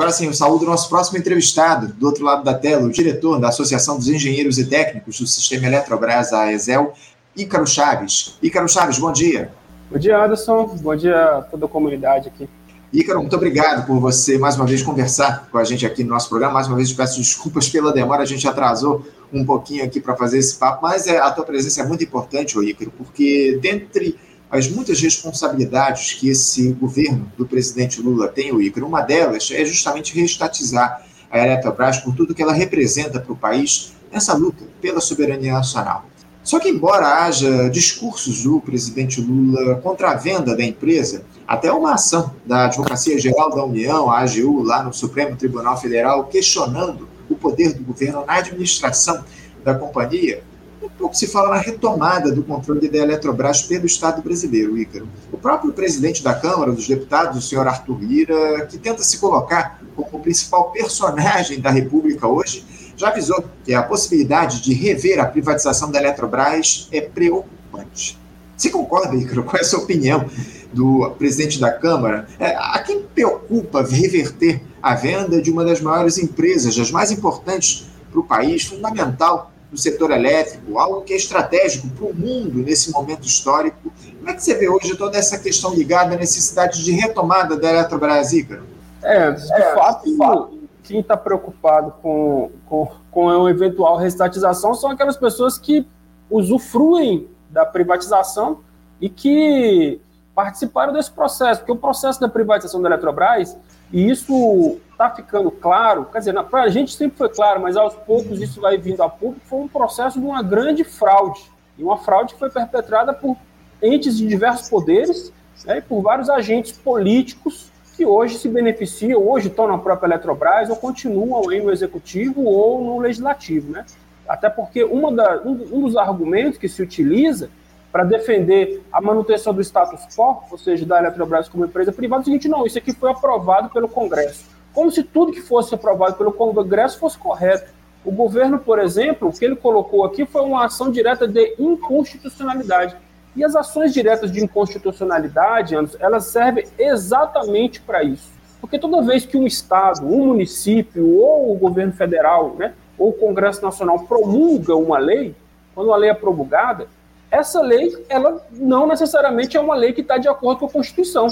Agora sim, eu saúdo o nosso próximo entrevistado, do outro lado da tela, o diretor da Associação dos Engenheiros e Técnicos do Sistema Eletrobras, a ESEL, Ícaro Chaves. Ícaro Chaves, bom dia. Bom dia, Anderson. Bom dia a toda a comunidade aqui. Ícaro, muito obrigado por você mais uma vez conversar com a gente aqui no nosso programa. Mais uma vez, peço desculpas pela demora, a gente atrasou um pouquinho aqui para fazer esse papo, mas é, a tua presença é muito importante, Ícaro, porque dentre as muitas responsabilidades que esse governo do presidente Lula tem, o Ícaro, uma delas é justamente reestatizar a Eletrobras por tudo que ela representa para o país nessa luta pela soberania nacional. Só que, embora haja discursos do presidente Lula contra a venda da empresa, até uma ação da Advocacia Geral da União, a AGU, lá no Supremo Tribunal Federal, questionando o poder do governo na administração da companhia, um pouco se fala na retomada do controle da Eletrobras pelo Estado brasileiro, Ícaro. O próprio presidente da Câmara dos Deputados, o senhor Arthur Lira, que tenta se colocar como o principal personagem da República hoje, já avisou que a possibilidade de rever a privatização da Eletrobras é preocupante. Você concorda, Ícaro, com essa opinião do presidente da Câmara? É, a quem preocupa reverter a venda de uma das maiores empresas, das mais importantes para o país, fundamental no setor elétrico, algo que é estratégico para o mundo nesse momento histórico. Como é que você vê hoje toda essa questão ligada à necessidade de retomada da Eletrobras, Ícaro? É, de é, fato, fato, quem está preocupado com, com, com a eventual restatização são aquelas pessoas que usufruem da privatização e que participaram desse processo, porque o processo da privatização da Eletrobras, e isso está ficando claro, quer dizer, para a gente sempre foi claro, mas aos poucos isso vai vindo a público, foi um processo de uma grande fraude, e uma fraude que foi perpetrada por entes de diversos poderes né, e por vários agentes políticos que hoje se beneficiam, hoje estão na própria Eletrobras ou continuam aí no executivo ou no legislativo, né? Até porque uma da, um, um dos argumentos que se utiliza para defender a manutenção do status quo, ou seja, da Eletrobras como empresa privada, é o seguinte, não, isso aqui foi aprovado pelo Congresso. Como se tudo que fosse aprovado pelo Congresso fosse correto. O governo, por exemplo, o que ele colocou aqui foi uma ação direta de inconstitucionalidade. E as ações diretas de inconstitucionalidade, elas servem exatamente para isso. Porque toda vez que um Estado, um município ou o governo federal, né, ou o Congresso Nacional promulga uma lei, quando a lei é promulgada, essa lei, ela não necessariamente é uma lei que está de acordo com a Constituição.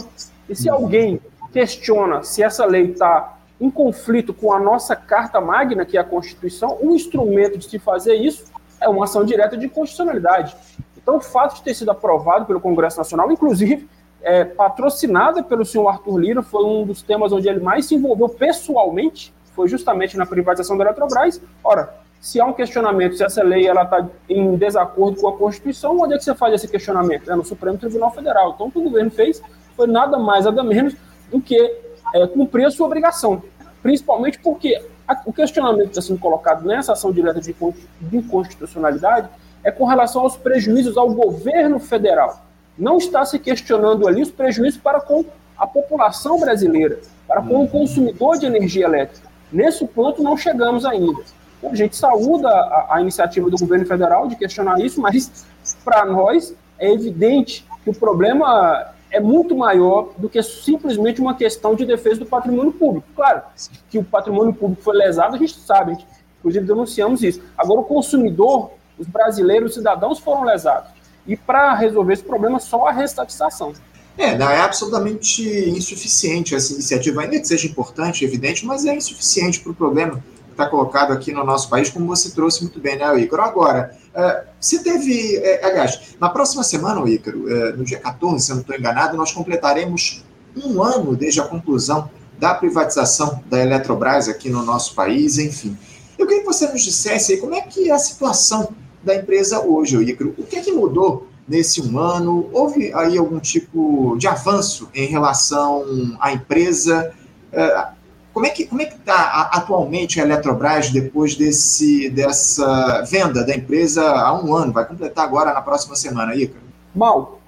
E se alguém questiona se essa lei está em conflito com a nossa Carta Magna, que é a Constituição, um instrumento de se fazer isso é uma ação direta de constitucionalidade. Então, o fato de ter sido aprovado pelo Congresso Nacional, inclusive é, patrocinada pelo senhor Arthur Lira, foi um dos temas onde ele mais se envolveu pessoalmente, foi justamente na privatização da Eletrobras. Ora, se há um questionamento se essa lei está em desacordo com a Constituição, onde é que você faz esse questionamento? É no Supremo Tribunal Federal. Então, o que o governo fez foi nada mais, nada menos do que é, cumprir a sua obrigação. Principalmente porque a, o questionamento que está sendo colocado nessa ação direta de, de inconstitucionalidade é com relação aos prejuízos ao governo federal. Não está se questionando ali os prejuízos para com a população brasileira, para com o consumidor de energia elétrica. Nesse ponto não chegamos ainda. A gente saúda a, a iniciativa do governo federal de questionar isso, mas para nós é evidente que o problema é muito maior do que simplesmente uma questão de defesa do patrimônio público. Claro, que o patrimônio público foi lesado, a gente sabe, a gente, inclusive denunciamos isso. Agora, o consumidor os brasileiros, os cidadãos foram lesados. E para resolver esse problema, só a restatização. É, é absolutamente insuficiente essa iniciativa, ainda que seja importante, evidente, mas é insuficiente para o problema está colocado aqui no nosso país, como você trouxe muito bem, né, Ícaro? Agora, uh, se teve. Uh, aliás, na próxima semana, Ícaro, uh, no dia 14, se eu não estou enganado, nós completaremos um ano desde a conclusão da privatização da Eletrobras aqui no nosso país, enfim. Eu queria que você nos dissesse como é que é a situação da empresa hoje, Icaro. O que é que mudou nesse um ano? Houve aí algum tipo de avanço em relação à empresa? Como é que como é que está atualmente a Eletrobras depois desse dessa venda da empresa há um ano? Vai completar agora na próxima semana, Icaro? Mal,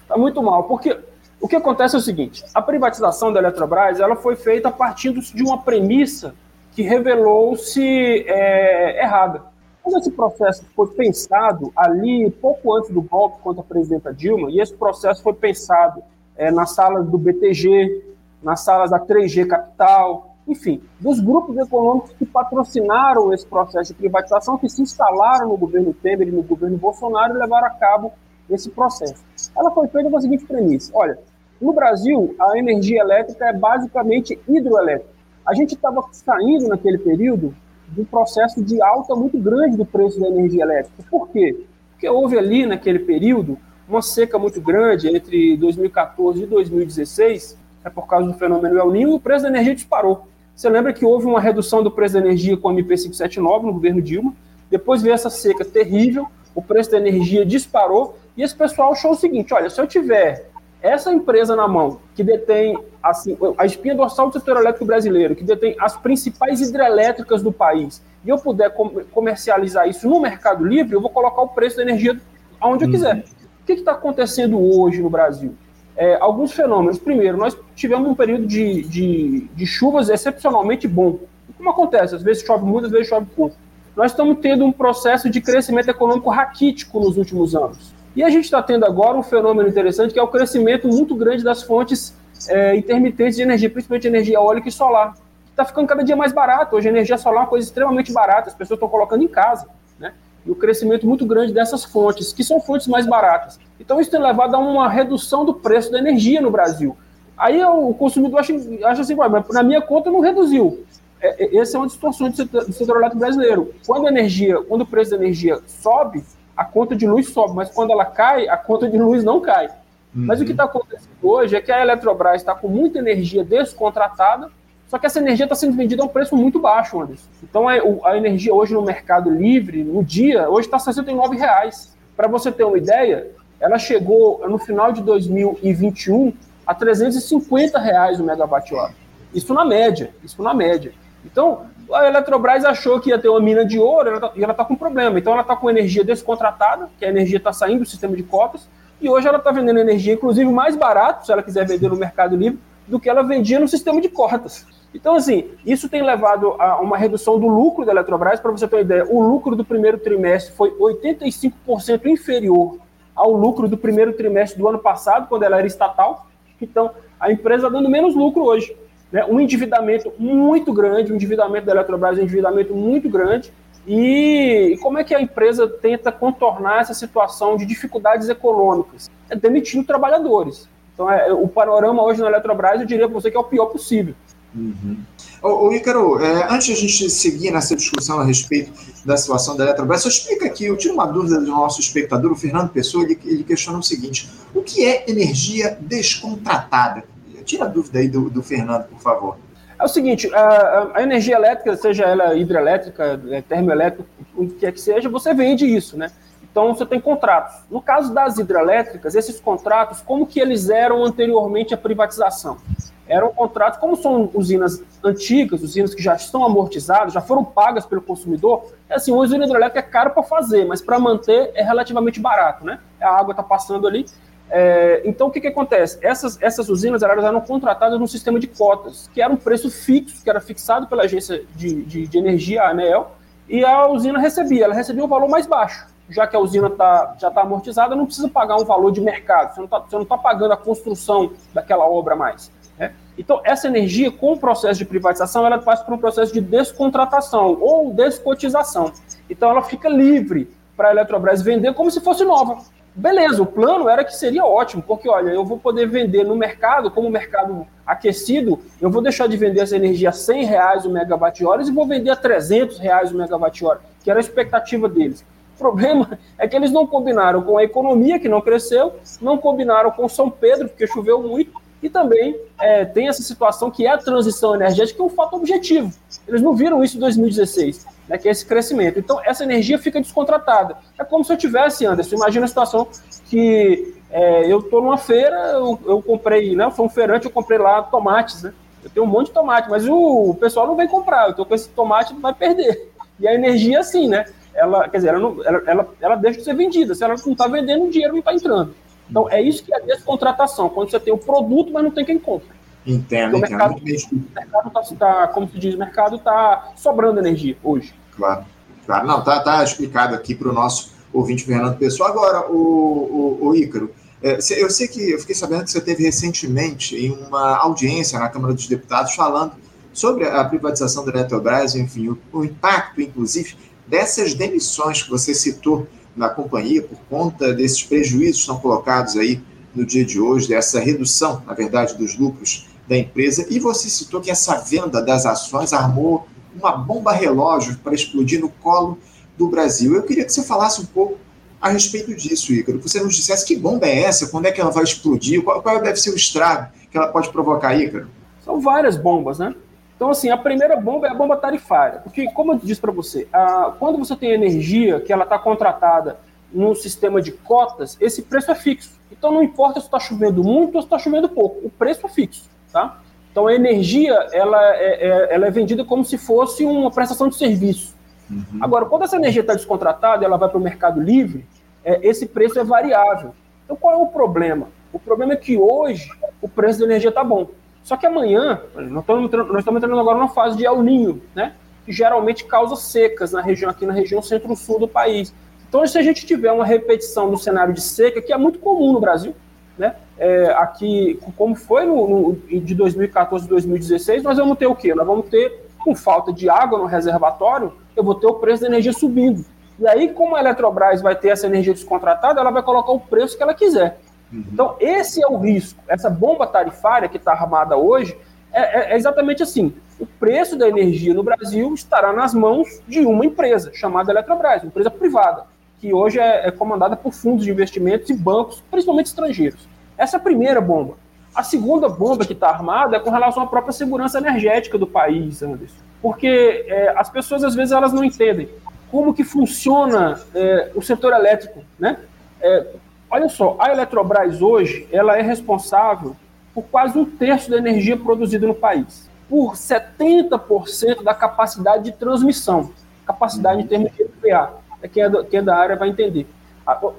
está muito mal, porque o que acontece é o seguinte: a privatização da Eletrobras ela foi feita a partir de uma premissa que revelou-se é, errada. Quando esse processo foi pensado ali, pouco antes do golpe contra a presidenta Dilma, e esse processo foi pensado é, nas salas do BTG, nas salas da 3G Capital, enfim, dos grupos econômicos que patrocinaram esse processo de privatização, que se instalaram no governo Temer e no governo Bolsonaro e levaram a cabo esse processo. Ela foi feita com a seguinte premissa: olha, no Brasil, a energia elétrica é basicamente hidroelétrica. A gente estava saindo naquele período de um processo de alta muito grande do preço da energia elétrica. Por quê? Porque houve ali, naquele período, uma seca muito grande entre 2014 e 2016, é por causa do fenômeno El e o preço da energia disparou. Você lembra que houve uma redução do preço da energia com a MP579 no governo Dilma, depois veio essa seca terrível, o preço da energia disparou, e esse pessoal achou o seguinte: olha, se eu tiver essa empresa na mão, que detém assim, a espinha dorsal do setor elétrico brasileiro, que detém as principais hidrelétricas do país, e eu puder comercializar isso no mercado livre, eu vou colocar o preço da energia aonde eu uhum. quiser. O que está acontecendo hoje no Brasil? É, alguns fenômenos. Primeiro, nós tivemos um período de, de, de chuvas excepcionalmente bom. Como acontece? Às vezes chove muito, às vezes chove pouco. Nós estamos tendo um processo de crescimento econômico raquítico nos últimos anos. E a gente está tendo agora um fenômeno interessante que é o crescimento muito grande das fontes é, intermitentes de energia, principalmente energia eólica e solar. Está ficando cada dia mais barato. Hoje a energia solar é uma coisa extremamente barata, as pessoas estão colocando em casa. Né? E o crescimento muito grande dessas fontes, que são fontes mais baratas. Então isso tem levado a uma redução do preço da energia no Brasil. Aí o consumidor acha, acha assim, mas na minha conta não reduziu. É, é, essa é uma distorção do setor, do setor elétrico brasileiro. Quando a energia, quando o preço da energia sobe, a conta de luz sobe, mas quando ela cai, a conta de luz não cai. Uhum. Mas o que está acontecendo hoje é que a Eletrobras está com muita energia descontratada, só que essa energia está sendo vendida a um preço muito baixo, Anderson. Então a, a energia hoje no mercado livre, no dia, hoje está 69 reais. Para você ter uma ideia, ela chegou no final de 2021 a 350 reais o megawatt-hora. Isso na média, isso na média. Então, a Eletrobras achou que ia ter uma mina de ouro ela tá, e ela está com problema. Então, ela está com energia descontratada, que a energia está saindo do sistema de cotas, e hoje ela está vendendo energia, inclusive, mais barato, se ela quiser vender no Mercado Livre, do que ela vendia no sistema de cotas. Então, assim, isso tem levado a uma redução do lucro da Eletrobras. Para você ter uma ideia, o lucro do primeiro trimestre foi 85% inferior ao lucro do primeiro trimestre do ano passado, quando ela era estatal. Então, a empresa dando menos lucro hoje. Né? Um endividamento muito grande, o endividamento da Eletrobras é um endividamento muito grande. E como é que a empresa tenta contornar essa situação de dificuldades econômicas? É demitindo trabalhadores. Então, é, o panorama hoje na Eletrobras, eu diria para você que é o pior possível. Uhum. Ô, ô Ícaro, é, antes de a gente seguir nessa discussão a respeito da situação da Eletrobras, só explica aqui, eu tiro uma dúvida do nosso espectador, o Fernando Pessoa, ele, ele questiona o seguinte, o que é energia descontratada? Tira a dúvida aí do, do Fernando, por favor. É o seguinte, a, a, energia elétrica, seja ela hidrelétrica, é, termoelétrica, o que quer que seja, você vende isso, né? Então você tem contratos. No caso das hidrelétricas, esses contratos, como que eles eram anteriormente à privatização? Eram contratos, como são usinas antigas, usinas que já estão amortizadas, já foram pagas pelo consumidor, é assim, uma usina hidrelétrica é caro para fazer, mas para manter é relativamente barato, né? A água está passando ali, é, então, o que, que acontece? Essas, essas usinas elas eram contratadas num sistema de cotas, que era um preço fixo, que era fixado pela agência de, de, de energia, a ANEEL, e a usina recebia. Ela recebia um valor mais baixo. Já que a usina tá, já está amortizada, não precisa pagar um valor de mercado. Você não está tá pagando a construção daquela obra mais. Né? Então, essa energia, com o processo de privatização, ela passa por um processo de descontratação ou descotização. Então, ela fica livre para a Eletrobras vender como se fosse nova. Beleza, o plano era que seria ótimo, porque olha, eu vou poder vender no mercado, como o mercado aquecido, eu vou deixar de vender essa energia a 100 reais o megawatt-hora e vou vender a 300 reais o megawatt-hora, que era a expectativa deles. O problema é que eles não combinaram com a economia, que não cresceu, não combinaram com São Pedro, porque choveu muito, e também é, tem essa situação que é a transição energética, que é um fato objetivo. Eles não viram isso em 2016, né, que é esse crescimento. Então, essa energia fica descontratada. É como se eu tivesse, Anderson, imagina a situação que é, eu estou numa feira, eu, eu, comprei, né, fui um feirante, eu comprei lá tomates, né? Eu tenho um monte de tomate, mas o, pessoal não vem comprar, eu estou com esse tomate, vai perder. E a energia, assim, né? Ela, quer dizer, ela, não, ela, ela, ela deixa de ser vendida. Se ela não está vendendo, o dinheiro não está entrando. Então, é isso que é descontratação, quando você tem o produto, mas não tem quem compra. Entendo, entendo. O mercado está, tá, como se diz, o mercado está sobrando energia hoje. Claro, claro. Não, tá, tá explicado aqui para o nosso ouvinte Fernando Pessoa. Agora, o, o, o Ícaro, é, eu sei que eu fiquei sabendo que você teve recentemente em uma audiência na Câmara dos Deputados falando sobre a privatização da Eletrobras, enfim, o, o impacto, inclusive, dessas demissões que você citou na companhia por conta desses prejuízos que estão colocados aí no dia de hoje, dessa redução, na verdade, dos lucros da empresa. E você citou que essa venda das ações armou uma bomba relógio para explodir no colo do Brasil. Eu queria que você falasse um pouco a respeito disso, Ícaro. Que você nos dissesse que bomba é essa, quando é que ela vai explodir, qual, qual deve ser o estrago que ela pode provocar, Ícaro? São várias bombas, né? Então, assim, a primeira bomba é a bomba tarifária. Porque, como eu disse para você, a, quando você tem energia que ela está contratada num sistema de cotas, esse preço é fixo. Então, não importa se está chovendo muito ou se está chovendo pouco, o preço é fixo, tá? Então, a energia, ela é, é, ela é vendida como se fosse uma prestação de serviço. Uhum. Agora, quando essa energia está descontratada, ela vai para o mercado livre, é, esse preço é variável. Então, qual é o problema? O problema é que hoje o preço da energia está bom. Só que amanhã, nós estamos, entrando, nós estamos entrando agora numa fase de El Ninho, né? Que geralmente causa secas na região, aqui na região centro-sul do país. Então, se a gente tiver uma repetição do cenário de seca, que é muito comum no Brasil, né? É, aqui, como foi no, no, de 2014 e 2016, nós vamos ter o quê? Nós vamos ter, com falta de água no reservatório, eu vou ter o preço da energia subindo. E aí, como a Eletrobras vai ter essa energia descontratada, ela vai colocar o preço que ela quiser. Uhum. Então, esse é o risco. Essa bomba tarifária que está armada hoje é, é, é, exatamente assim. O preço da energia no Brasil estará nas mãos de uma empresa, chamada Eletrobras, uma empresa privada, que hoje é, é comandada por fundos de investimentos e bancos, principalmente estrangeiros. Essa é a primeira bomba. A segunda bomba que está armada é com relação à própria segurança energética do país, Anderson. Porque é, as pessoas, às vezes, elas não entendem como que funciona é, o setor elétrico, né? É, Olha só, a Eletrobras hoje ela é responsável por quase um terço da energia produzida no país, por 70% da capacidade de transmissão, capacidade em termos de EPA, é quem, é da, quem é da área vai entender.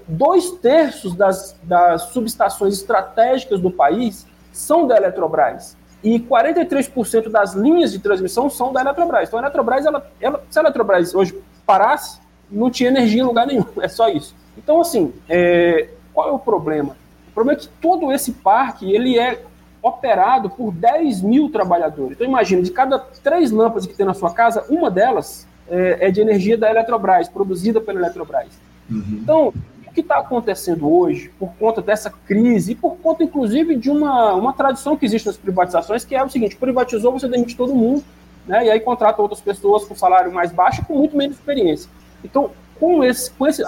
Dois terços das, das subestações estratégicas do país são da Eletrobras e 43% das linhas de transmissão são da Eletrobras. Então a Eletrobras, ela, ela, se a Eletrobras hoje parasse, não tinha energia em lugar nenhum, é só isso. Então, assim, é, qual é o problema? O problema é que todo esse parque ele é operado por 10 mil trabalhadores. Então imagina, de cada três lâmpadas que tem na sua casa, uma delas é, é de energia da Eletrobras, produzida pela Eletrobras. Uhum. Então, o que está acontecendo hoje, por conta dessa crise, e por conta, inclusive, de uma, uma tradição que existe nas privatizações, que é o seguinte, privatizou, você demite todo mundo, né, e aí contrata outras pessoas com salário mais baixo com muito menos experiência. Então, com esse, com esse,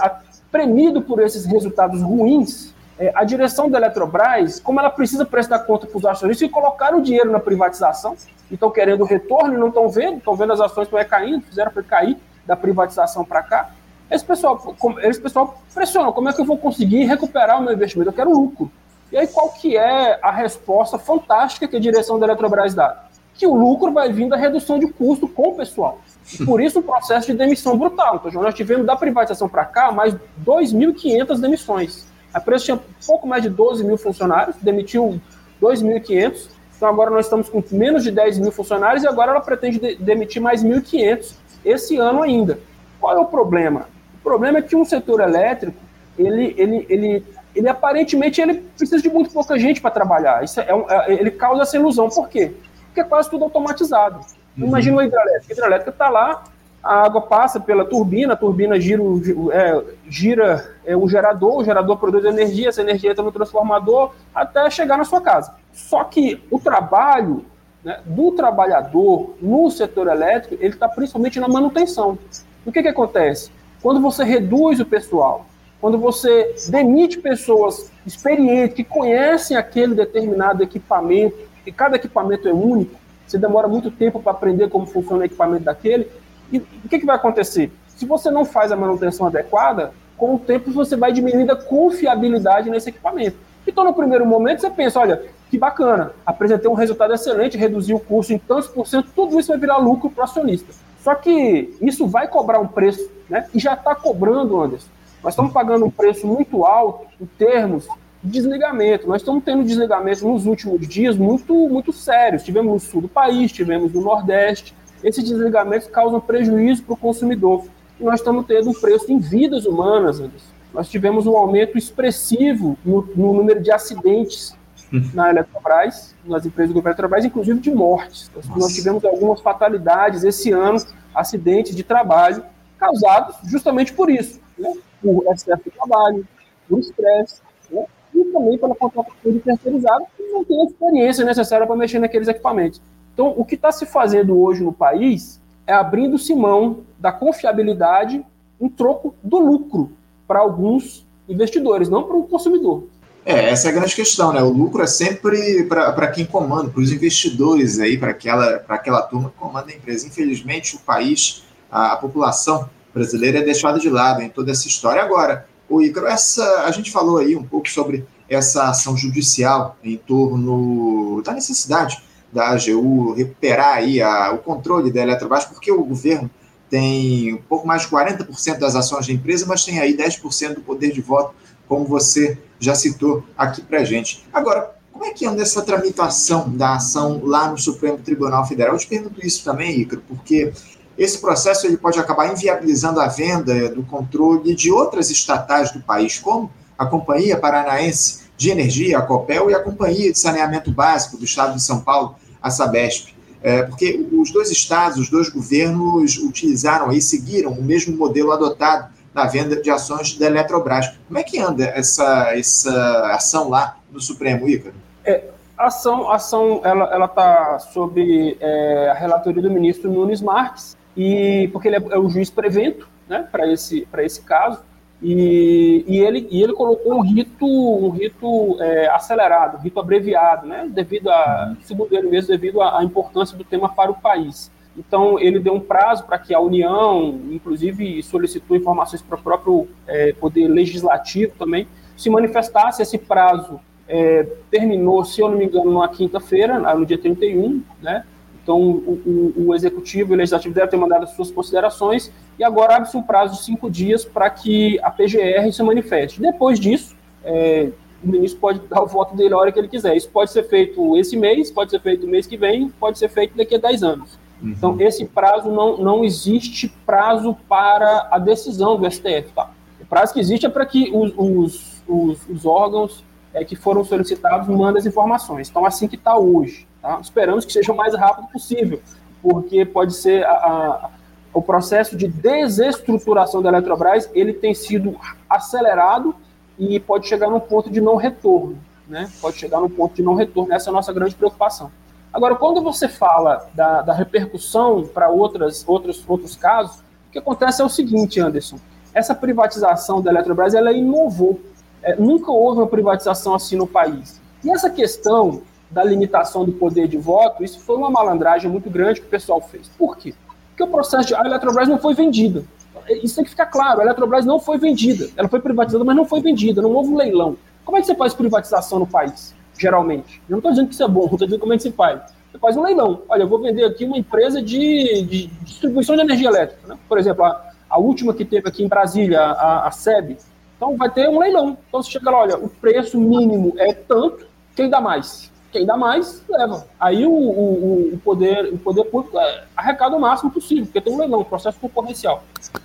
premido por esses resultados ruins, é, a direção da Eletrobras, como ela precisa prestar conta para os acionistas, e colocaram o dinheiro na privatização, e estão querendo retorno e não estão vendo, estão vendo as ações vai caindo, fizeram para cair da privatização para cá. Esse pessoal, esse pessoal pressiona, como é que eu vou conseguir recuperar o meu investimento? Eu quero lucro. E aí qual que é a resposta fantástica que a direção da Eletrobras dá? Que o lucro vai vir da redução de custo com o pessoal. Por isso o processo de demissão brutal. Então, nós tivemos da privatização para cá mais 2.500 demissões. A empresa tinha pouco mais de 12 mil funcionários, demitiu 2.500. Então agora nós estamos com menos de 10 mil funcionários e agora ela pretende de demitir mais 1.500 esse ano ainda. Qual é o problema? O problema é que um setor elétrico, ele, ele, ele, ele aparentemente ele precisa de muito pouca gente para trabalhar. Isso é, um, é, ele causa essa ilusão. Por quê? Porque é quase tudo automatizado. Uhum. Imagina uma hidrelétrica. A hidrelétrica está lá, a água passa pela turbina, a turbina gira, é, gira é, o gerador, o gerador produz energia, essa energia entra no transformador até chegar na sua casa. Só que o trabalho né, do trabalhador no setor elétrico, ele está principalmente na manutenção. O que, que acontece? Quando você reduz o pessoal, quando você demite pessoas experientes, que conhecem aquele determinado equipamento, e cada equipamento é único, você demora muito tempo para aprender como funciona o equipamento daquele. E o que, que vai acontecer? Se você não faz a manutenção adequada, com o tempo você vai diminuindo a confiabilidade nesse equipamento. Então, no primeiro momento, você pensa: olha, que bacana, apresentei um resultado excelente, reduzi o custo em tantos por cento, tudo isso vai virar lucro para o acionista. Só que isso vai cobrar um preço, né? E já está cobrando, Anderson. Nós estamos pagando um preço muito alto em termos desligamento. Nós estamos tendo desligamentos nos últimos dias muito, muito sérios. Tivemos no sul do país, tivemos no Nordeste. Esses desligamentos causam prejuízo para o consumidor. E nós estamos tendo um preço em vidas humanas, Anderson. Nós tivemos um aumento expressivo no, no número de acidentes na Eletrobras, nas empresas do governo Eletrobras, inclusive de mortes. Nossa. Nós tivemos algumas fatalidades esse ano, acidentes de trabalho, causados justamente por isso, né? por excesso de trabalho, por estresse? E também pela contratação de terceirizados que não tem a experiência necessária para mexer naqueles equipamentos. Então, o que está se fazendo hoje no país é abrindo-se mão da confiabilidade em troco do lucro para alguns investidores, não para o consumidor. É, essa é a grande questão, né? O lucro é sempre para quem comanda, para os investidores aí, para aquela, aquela turma que comanda a empresa. Infelizmente, o país, a, a, população brasileira é deixada de lado em toda essa história. Agora, o Icaro, essa, a gente falou aí um pouco sobre essa ação judicial em torno da necessidade da AGU recuperar aí a, o controle da Eletrobras, porque o governo tem um pouco mais de 40% das ações da empresa, mas tem aí 10% do poder de voto, como você já citou aqui para gente. Agora, como é que anda essa tramitação da ação lá no Supremo Tribunal Federal? Eu te pergunto isso também, Icaro, porque esse processo ele pode acabar inviabilizando a venda do controle de outras estatais do país, como a Companhia Paranaense de Energia, a COPEL, e a Companhia de Saneamento Básico do Estado de São Paulo, a Sabesp. É, porque os dois estados, os dois governos utilizaram e seguiram o mesmo modelo adotado na venda de ações da Eletrobras. Como é que anda essa, essa ação lá no Supremo, Ícaro? É, a ação, a ação ela está sob é, a relatoria do ministro Nunes Marques, e, porque ele é, é o juiz prevento né, para esse, esse caso. E, e, ele, e ele colocou um rito, um rito é, acelerado, um rito abreviado, né, devido a, segundo ele mesmo, devido à importância do tema para o país. Então, ele deu um prazo para que a União, inclusive solicitou informações para o próprio é, Poder Legislativo também, se manifestasse. Esse prazo é, terminou, se eu não me engano, na quinta-feira, no dia 31, né? Então, o, o, o, Executivo e o Legislativo devem ter mandado as suas considerações e agora abre-se um prazo de cinco dias para que a PGR se manifeste. Depois disso, é, o ministro pode dar o voto dele a hora que ele quiser. Isso pode ser feito esse mês, pode ser feito no mês que vem, pode ser feito daqui a 10 anos. Uhum. Então, esse prazo não, não existe prazo para a decisão do STF. Tá? O prazo que existe é para que os, os, os, os órgãos é, que foram solicitados mandem as informações. Então, assim que está hoje. Tá? Esperamos que seja o mais rápido possível, porque pode ser a, a, o processo de desestruturação da Eletrobras ele tem sido acelerado e pode chegar num ponto de não retorno. Né? Pode chegar num ponto de não retorno. Essa é a nossa grande preocupação. Agora, quando você fala da, da repercussão para outros, outros casos, o que acontece é o seguinte, Anderson. Essa privatização da Eletrobras ela inovou. É, nunca houve uma privatização assim no país. E essa questão da limitação do poder de voto, isso foi uma malandragem muito grande que o pessoal fez. Por quê? Porque o processo de. A Eletrobras não foi vendida. Isso tem que ficar claro: a Eletrobras não foi vendida. Ela foi privatizada, mas não foi vendida. Não houve um leilão. Como é que você faz privatização no país, geralmente? Eu não estou dizendo que isso é bom, estou dizendo como é que se faz. Você faz um leilão. Olha, eu vou vender aqui uma empresa de, de distribuição de energia elétrica. Né? Por exemplo, a, a, última que teve aqui em Brasília, a, a SEB. Então vai ter um leilão. Então você chega lá, olha, o preço mínimo é tanto, quem dá mais? Quem dá mais, leva. Aí o, o, o, poder, o poder público é, arrecada o máximo possível, porque tem um leilão, processo concorrencial.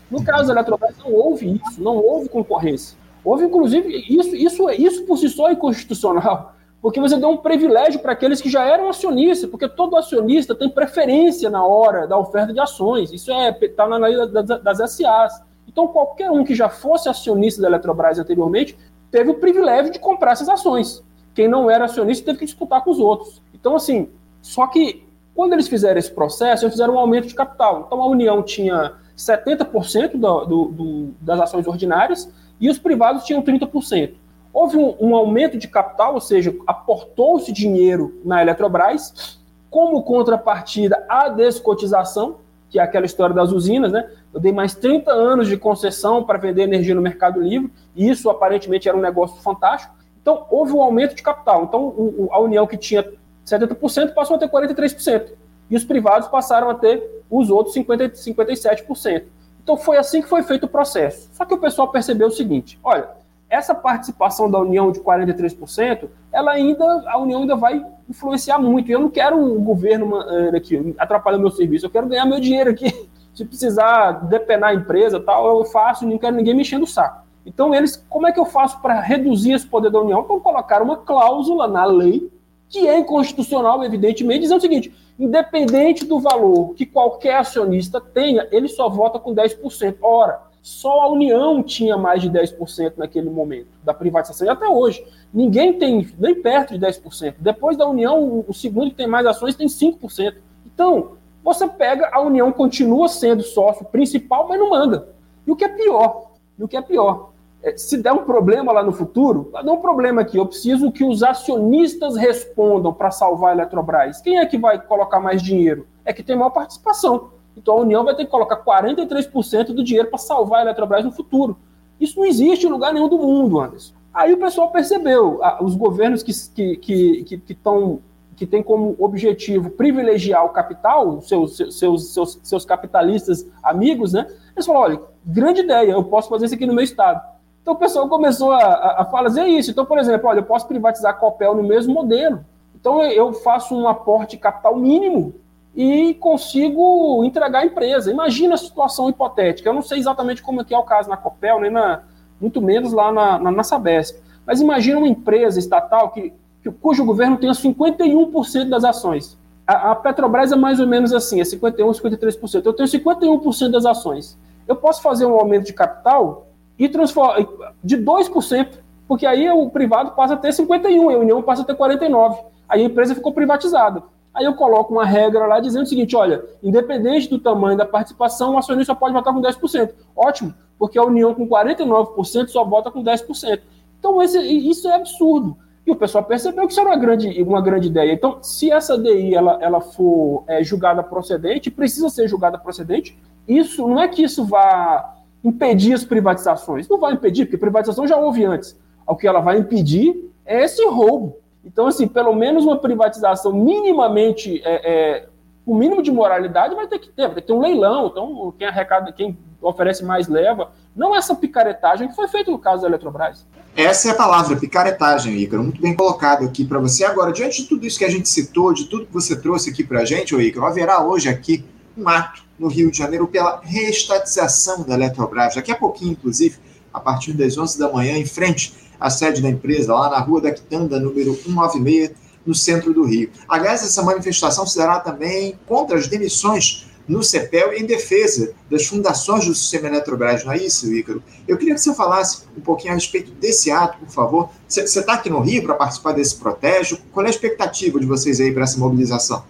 No caso da Eletrobras, não houve isso, não houve concorrência. Houve, inclusive, isso, isso, isso por si só é inconstitucional, porque você deu um privilégio para aqueles que já eram acionistas, porque todo acionista tem preferência na hora da oferta de ações. Isso é está na lei das, das SAs. Então, qualquer um que já fosse acionista da Eletrobras anteriormente teve o privilégio de comprar essas ações quem não era acionista teve que disputar com os outros. Então, assim, só que quando eles fizeram esse processo, eles fizeram um aumento de capital. Então, a União tinha 70% do, do, do, das ações ordinárias e os privados tinham 30%. Houve um, um aumento de capital, ou seja, aportou-se dinheiro na Eletrobras, como contrapartida à descotização, que é aquela história das usinas, né? Eu dei mais 30 anos de concessão para vender energia no Mercado Livre, e isso aparentemente era um negócio fantástico. Então, houve um aumento de capital. Então, o, a União, que tinha 70%, passou a ter 43%. E os privados passaram a ter os outros 50, 57%. Então, foi assim que foi feito o processo. Só que o pessoal percebeu o seguinte: olha, essa participação da União de 43%, ela ainda, a União ainda vai influenciar muito. E eu não quero o um governo uh, aqui atrapalhando meu serviço, eu quero ganhar meu dinheiro aqui. Se precisar depenar a empresa tal, eu faço, não quero ninguém mexendo o saco. Então, eles, como é que eu faço para reduzir esse poder da União? Então, colocar uma cláusula na lei, que é inconstitucional, evidentemente, dizendo o seguinte: independente do valor que qualquer acionista tenha, ele só vota com 10%. Ora, só a União tinha mais de 10% naquele momento da privatização, e até hoje. Ninguém tem nem perto de 10%. Depois da União, o segundo que tem mais ações tem 5%. Então, você pega, a União continua sendo sócio principal, mas não manda. E o que é pior, e o que é pior, se der um problema lá no futuro, vai dar um problema aqui. Eu preciso que os acionistas respondam para salvar a Eletrobras. Quem é que vai colocar mais dinheiro? É que tem maior participação. Então a União vai ter que colocar 43% do dinheiro para salvar a Eletrobras no futuro. Isso não existe em lugar nenhum do mundo, Anderson. Aí o pessoal percebeu, os governos que, que, que, que, que, tão, que têm como objetivo privilegiar o capital, seus, seus, seus, seus capitalistas amigos, né? Eles falaram: olha, grande ideia, eu posso fazer isso aqui no meu estado. Então o pessoal começou a, a, fazer isso. Então, por exemplo, olha, eu posso privatizar a Copel no mesmo modelo. Então eu faço um aporte capital mínimo e consigo entregar a empresa. Imagina a situação hipotética. Eu não sei exatamente como é que é o caso na Copel, nem na, muito menos lá na, na, na Sabesp. Mas imagina uma empresa estatal que, que cujo governo tenha 51% das ações. A, a, Petrobras é mais ou menos assim, é 51%, 53%. Eu tenho 51% das ações. Eu posso fazer um aumento de capital e transformar de 2%, porque aí o privado passa a ter 51%, e a União passa a ter 49%. Aí a empresa ficou privatizada. Aí eu coloco uma regra lá dizendo o seguinte: olha, independente do tamanho da participação, o acionista pode votar com 10%. Ótimo, porque a União com 49% só vota com 10%. Então esse, isso é absurdo. E o pessoal percebeu que isso era uma grande, uma grande ideia. Então, se essa DI ela, ela for é, julgada procedente, precisa ser julgada procedente, isso não é que isso vá impedir as privatizações. Não vai impedir, porque privatização já houve antes. O que ela vai impedir é esse roubo. Então, assim, pelo menos uma privatização minimamente, é, é, o mínimo de moralidade vai ter que ter, vai ter que ter um leilão, então quem arrecada, quem oferece mais leva. Não essa picaretagem que foi feita no caso da Eletrobras. Essa é a palavra, picaretagem, Ícaro. Muito bem colocado aqui para você. Agora, diante de tudo isso que a gente citou, de tudo que você trouxe aqui para a gente, Ícaro, haverá hoje aqui um ato no Rio de Janeiro pela reestatização da Eletrobras. Daqui a pouquinho, inclusive, a partir das 11 da manhã, em frente à sede da empresa, lá na Rua da Quitanda, número 196, no centro do Rio. Aliás, essa manifestação se dará também contra as demissões no CEPEL em defesa das fundações do sistema Eletrobras, não é isso, Ícaro? Eu queria que você falasse um pouquinho a respeito desse ato, por favor. Você está aqui no Rio para participar desse protesto? Qual é a expectativa de vocês aí para essa mobilização?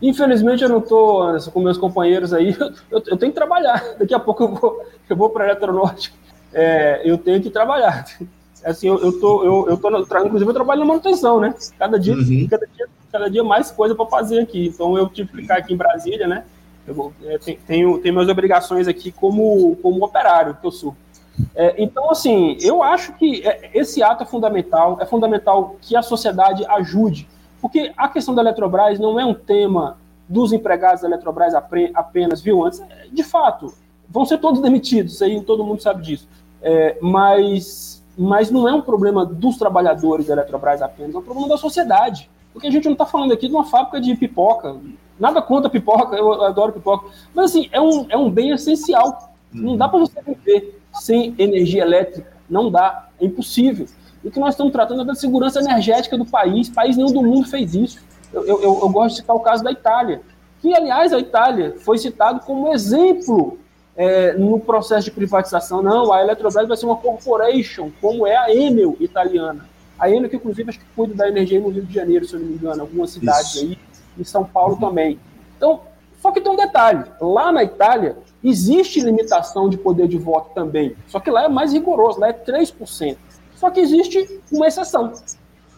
Infelizmente eu não estou com meus companheiros aí, eu, eu, tenho que trabalhar. Daqui a pouco eu vou, eu vou para a Eletronorte, é, eu tenho que trabalhar. Assim, eu, eu tô, eu, eu tô, inclusive eu trabalho na manutenção, né? Cada dia, uhum. cada dia, cada dia mais coisa para fazer aqui. Então eu tive que ficar aqui em Brasília, né? Eu é, tenho, tenho minhas obrigações aqui como, como operário que eu sou. É, então, assim, eu acho que é, esse ato é fundamental, é fundamental que a sociedade ajude, porque a questão da Eletrobras não é um tema dos empregados da Eletrobras apenas, viu, antes, de fato, vão ser todos demitidos, aí todo mundo sabe disso, é, mas, mas não é um problema dos trabalhadores da Eletrobras apenas, é um problema da sociedade, porque a gente não está falando aqui de uma fábrica de pipoca, Nada contra pipoca, eu adoro pipoca. Mas assim, é um, é um bem essencial. Não dá para você viver sem energia elétrica. Não dá. É impossível. O que nós estamos tratando é da segurança energética do país. País nenhum do mundo fez isso. Eu, eu, eu gosto de citar o caso da Itália. Que, aliás, a Itália foi citado como exemplo é, no processo de privatização. Não, a Eletrobras vai ser uma corporation, como é a Enel italiana. A Enel, que inclusive acho que cuida da energia no Rio de Janeiro, se eu não me engano, algumas cidades Isso. aí em São Paulo também. Então, só que tem um detalhe: lá na Itália existe limitação de poder de voto também, só que lá é mais rigoroso, lá é 3%. Só que existe uma exceção.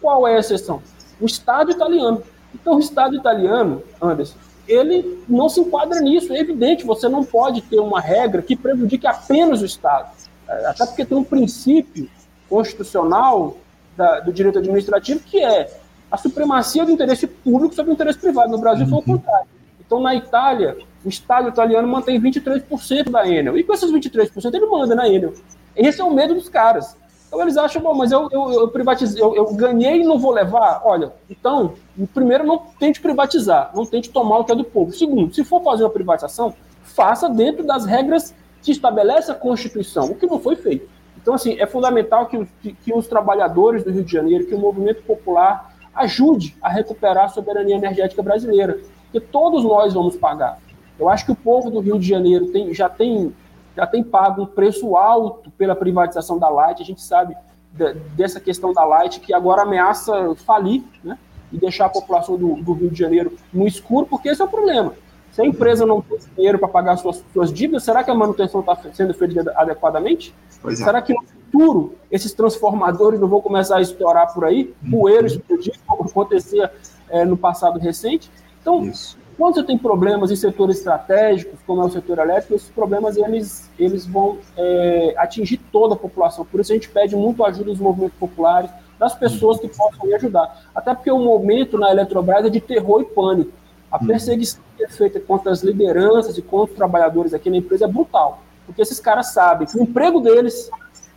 Qual é a exceção? O Estado italiano. Então, o Estado italiano, Anderson, ele não se enquadra nisso. É evidente, você não pode ter uma regra que prejudique apenas o Estado. É, até porque tem um princípio constitucional da, do direito administrativo que é a supremacia do interesse público sobre o interesse privado. No Brasil uhum. foi o uhum. contrário. Então, na Itália, o Estado italiano mantém 23% da Enel. E com esses 23%, ele manda na Enel. Esse é o medo dos caras. Então, eles acham, bom, mas eu, eu, eu privatizei, eu, eu, ganhei e não vou levar? Olha, então, primeiro, não tente privatizar, não tente tomar o que é do povo. Segundo, se for fazer uma privatização, faça dentro das regras que estabelece a Constituição, o que não foi feito. Então, assim, é fundamental que, que, que os trabalhadores do Rio de Janeiro, que o movimento popular ajude a recuperar a soberania energética brasileira, porque todos nós vamos pagar. Eu acho que o povo do Rio de Janeiro tem, já, tem, já tem pago um preço alto pela privatização da Light, a gente sabe de, dessa questão da Light, que agora ameaça falir, né? E deixar a população do, do Rio de Janeiro no escuro, porque esse é o problema. Se a empresa não tem dinheiro para pagar suas, suas dívidas, será que a manutenção está sendo feita adequadamente? É. Será que no futuro esses transformadores não vão começar a estourar por aí? Poeira explodir, como acontecia é, no passado recente? Então, Isso. Quando você tem problemas em setores estratégicos, como é o setor elétrico, esses problemas eles, eles vão é, atingir toda a população. Por isso a gente pede muito ajuda dos movimentos populares, das pessoas que possam ajudar. Até porque o momento na Eletrobras é de terror e pânico. A perseguição que é feita contra as lideranças e contra os trabalhadores aqui na empresa é brutal. Porque esses caras sabem que o emprego deles,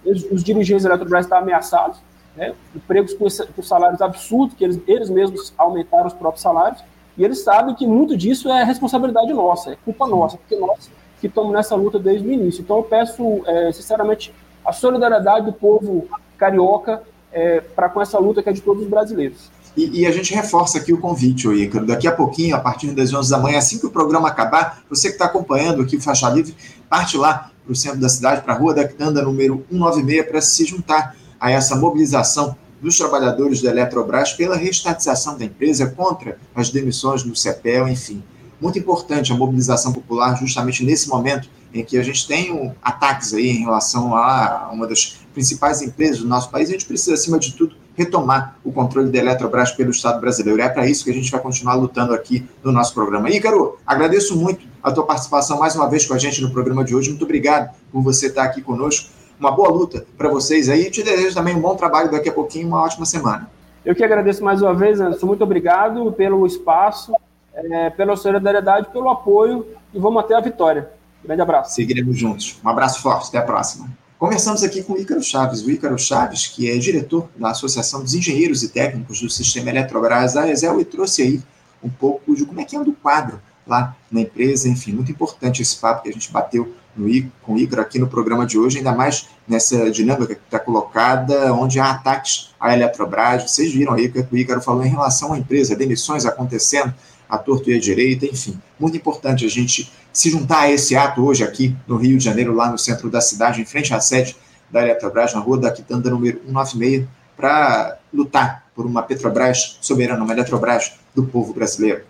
eles, os dirigentes da Eletrobras estão ameaçados, né? empregos com, com, salários absurdos, que eles, eles mesmos aumentaram os próprios salários, e eles sabem que muito disso é responsabilidade nossa, é culpa nossa, porque nós que estamos nessa luta desde o início. Então eu peço, é, sinceramente, a solidariedade do povo carioca é, para com essa luta que é de todos os brasileiros. E, e, a gente reforça aqui o convite, Ícaro. Daqui a pouquinho, a partir das 11 da manhã, assim que o programa acabar, você que está acompanhando aqui o Faixa Livre, parte lá para o centro da cidade, para a Rua da Quitanda, número 196, para se juntar a essa mobilização dos trabalhadores da Eletrobras pela reestatização da empresa contra as demissões no CEPEL, enfim. Muito importante a mobilização popular justamente nesse momento em que a gente tem um, ataques aí em relação a uma das principais empresas do nosso país, a gente precisa, acima de tudo, retomar o controle da Eletrobras pelo Estado brasileiro. É para isso que a gente vai continuar lutando aqui no nosso programa. Ícaro, agradeço muito a tua participação mais uma vez com a gente no programa de hoje. Muito obrigado por você estar aqui conosco. Uma boa luta para vocês aí. E te desejo também um bom trabalho daqui a pouquinho, uma ótima semana. Eu que agradeço mais uma vez, Anderson. Muito obrigado pelo espaço, é, pela solidariedade, pelo apoio e vamos até a vitória. Grande abraço. Seguiremos juntos. Um abraço forte. Até a próxima. Conversamos aqui com o Ícaro Chaves, o Ícaro Chaves, que é diretor da Associação dos Engenheiros e Técnicos do Sistema Eletrobras, a ESEL, e trouxe aí um pouco de como é que anda o quadro lá na empresa, enfim, muito importante esse papo que a gente bateu no, com o Ícaro aqui no programa de hoje, ainda mais nessa dinâmica que está colocada, onde há ataques à Eletrobras, vocês viram aí o que o Ícaro falou em relação à empresa, demissões acontecendo, à torto e à direita, enfim, muito importante a gente se juntar a esse ato hoje aqui no Rio de Janeiro, lá no centro da cidade, em frente à sede da Eletrobras, na rua da Quitanda, número 196, para lutar por uma Petrobras soberana, uma Eletrobras do povo brasileiro.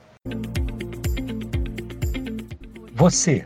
Você,